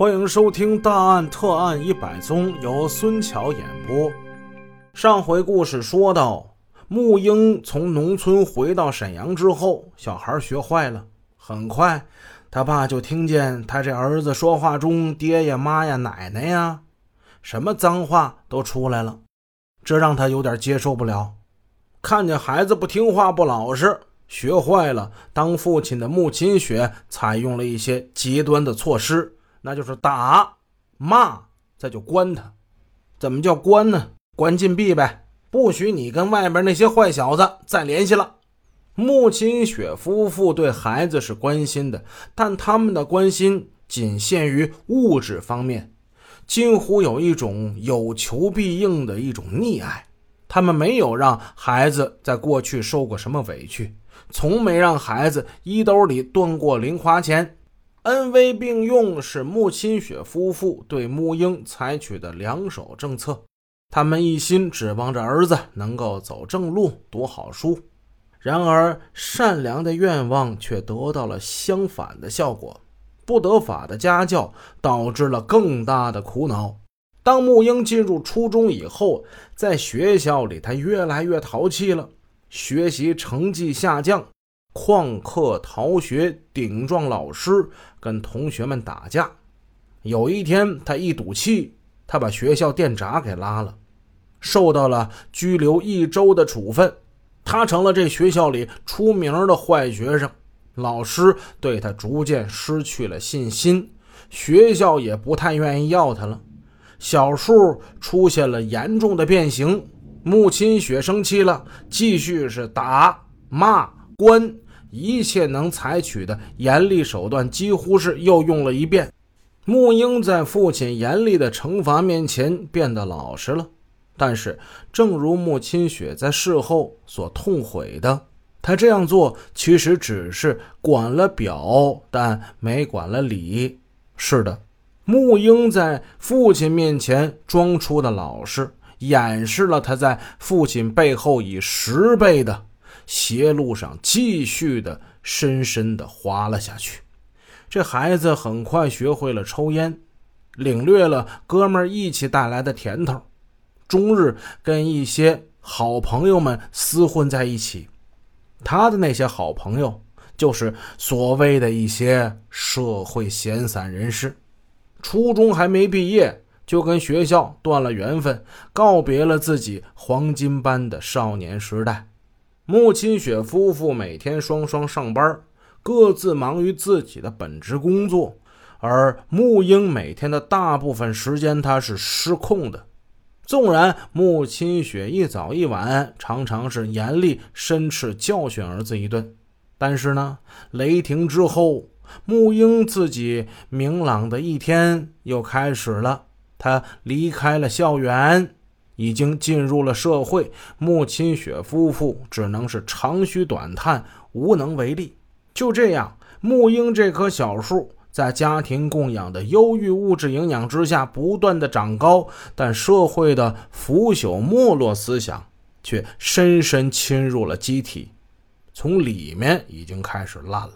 欢迎收听《大案特案一百宗》，由孙桥演播。上回故事说到，木英从农村回到沈阳之后，小孩学坏了。很快，他爸就听见他这儿子说话中“爹呀、妈呀、奶奶呀”，什么脏话都出来了，这让他有点接受不了。看见孩子不听话、不老实，学坏了，当父亲的穆清雪采用了一些极端的措施。那就是打、骂，再就关他。怎么叫关呢？关禁闭呗，不许你跟外边那些坏小子再联系了。穆清雪夫妇对孩子是关心的，但他们的关心仅限于物质方面，近乎有一种有求必应的一种溺爱。他们没有让孩子在过去受过什么委屈，从没让孩子衣兜里断过零花钱。恩威并用是穆清雪夫妇对穆英采取的两手政策，他们一心指望着儿子能够走正路、读好书。然而，善良的愿望却得到了相反的效果，不得法的家教导致了更大的苦恼。当穆英进入初中以后，在学校里，他越来越淘气了，学习成绩下降。旷课逃学，顶撞老师，跟同学们打架。有一天，他一赌气，他把学校电闸给拉了，受到了拘留一周的处分。他成了这学校里出名的坏学生，老师对他逐渐失去了信心，学校也不太愿意要他了。小树出现了严重的变形，穆清雪生气了，继续是打骂。关一切能采取的严厉手段，几乎是又用了一遍。穆英在父亲严厉的惩罚面前变得老实了，但是，正如穆清雪在事后所痛悔的，他这样做其实只是管了表，但没管了理。是的，穆英在父亲面前装出的老实，掩饰了他在父亲背后以十倍的。邪路上继续的深深的滑了下去。这孩子很快学会了抽烟，领略了哥们义气带来的甜头，终日跟一些好朋友们厮混在一起。他的那些好朋友，就是所谓的一些社会闲散人士。初中还没毕业，就跟学校断了缘分，告别了自己黄金般的少年时代。穆清雪夫妇每天双双上班，各自忙于自己的本职工作，而穆英每天的大部分时间他是失控的。纵然穆清雪一早一晚常常是严厉申斥教训儿子一顿，但是呢，雷霆之后，穆英自己明朗的一天又开始了。他离开了校园。已经进入了社会，穆清雪夫妇只能是长吁短叹，无能为力。就这样，穆英这棵小树在家庭供养的优郁物质营养之下不断的长高，但社会的腐朽没落思想却深深侵入了机体，从里面已经开始烂了。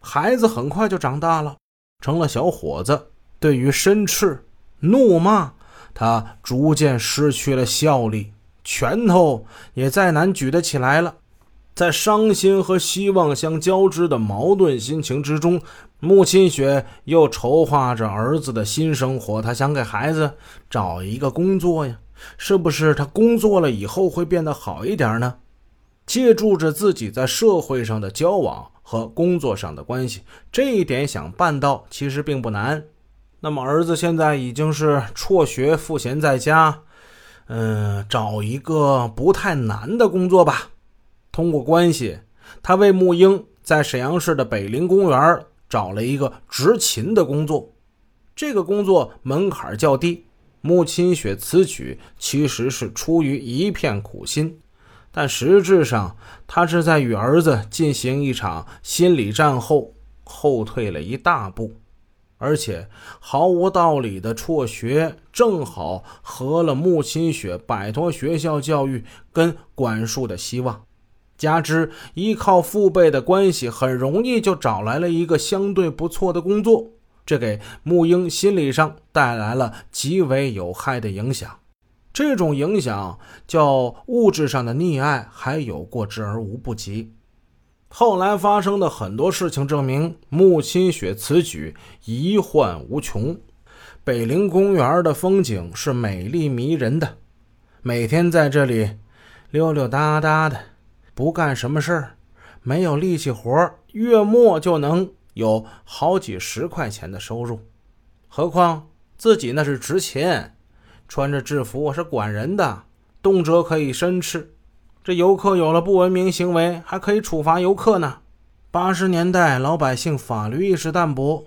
孩子很快就长大了，成了小伙子，对于申斥、怒骂。他逐渐失去了效力，拳头也再难举得起来了。在伤心和希望相交织的矛盾心情之中，穆清雪又筹划着儿子的新生活。他想给孩子找一个工作呀，是不是他工作了以后会变得好一点呢？借助着自己在社会上的交往和工作上的关系，这一点想办到其实并不难。那么儿子现在已经是辍学赋闲在家，嗯，找一个不太难的工作吧。通过关系，他为穆英在沈阳市的北陵公园找了一个执勤的工作。这个工作门槛较低，穆清雪此举其实是出于一片苦心，但实质上他是在与儿子进行一场心理战后后退了一大步。而且毫无道理的辍学，正好合了穆清雪摆脱学校教育跟管束的希望。加之依靠父辈的关系，很容易就找来了一个相对不错的工作。这给穆英心理上带来了极为有害的影响。这种影响较物质上的溺爱还有过之而无不及。后来发生的很多事情证明，穆清雪此举疑幻无穷。北陵公园的风景是美丽迷人的，每天在这里溜溜达达的，不干什么事儿，没有力气活，月末就能有好几十块钱的收入。何况自己那是值钱。穿着制服我是管人的，动辄可以申斥。这游客有了不文明行为，还可以处罚游客呢。八十年代老百姓法律意识淡薄，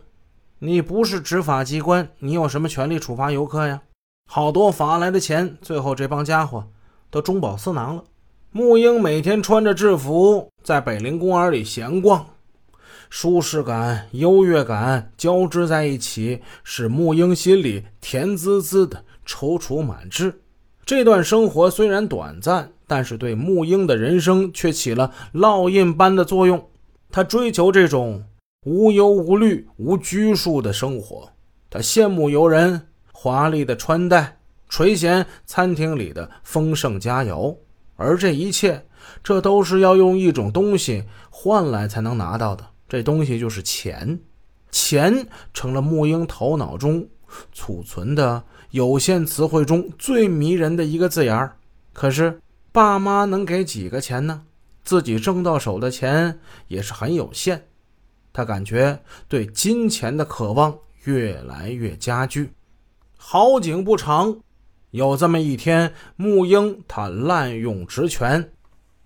你不是执法机关，你有什么权利处罚游客呀？好多罚来的钱，最后这帮家伙都中饱私囊了。木英每天穿着制服在北陵公园里闲逛，舒适感、优越感交织在一起，使木英心里甜滋滋的。踌躇满志，这段生活虽然短暂，但是对木英的人生却起了烙印般的作用。他追求这种无忧无虑、无拘束的生活，他羡慕游人华丽的穿戴，垂涎餐厅里的丰盛佳肴，而这一切，这都是要用一种东西换来才能拿到的。这东西就是钱，钱成了木英头脑中储存的。有限词汇中最迷人的一个字眼儿，可是爸妈能给几个钱呢？自己挣到手的钱也是很有限。他感觉对金钱的渴望越来越加剧。好景不长，有这么一天，木英他滥用职权。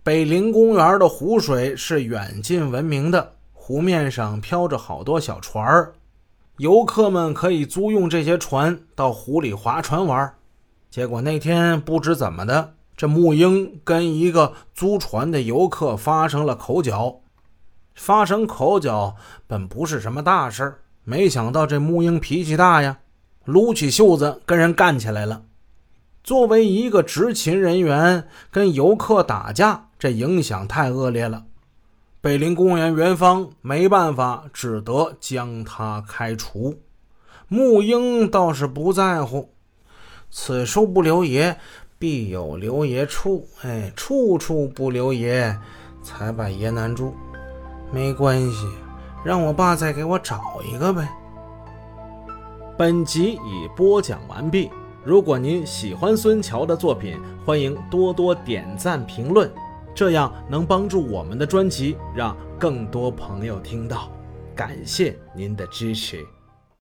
北陵公园的湖水是远近闻名的，湖面上飘着好多小船儿。游客们可以租用这些船到湖里划船玩，结果那天不知怎么的，这木英跟一个租船的游客发生了口角。发生口角本不是什么大事儿，没想到这木英脾气大呀，撸起袖子跟人干起来了。作为一个执勤人员，跟游客打架，这影响太恶劣了。北陵公园园方没办法，只得将他开除。木英倒是不在乎，此处不留爷，必有留爷处。哎，处处不留爷，才把爷难住。没关系，让我爸再给我找一个呗。本集已播讲完毕。如果您喜欢孙桥的作品，欢迎多多点赞评论。这样能帮助我们的专辑让更多朋友听到，感谢您的支持。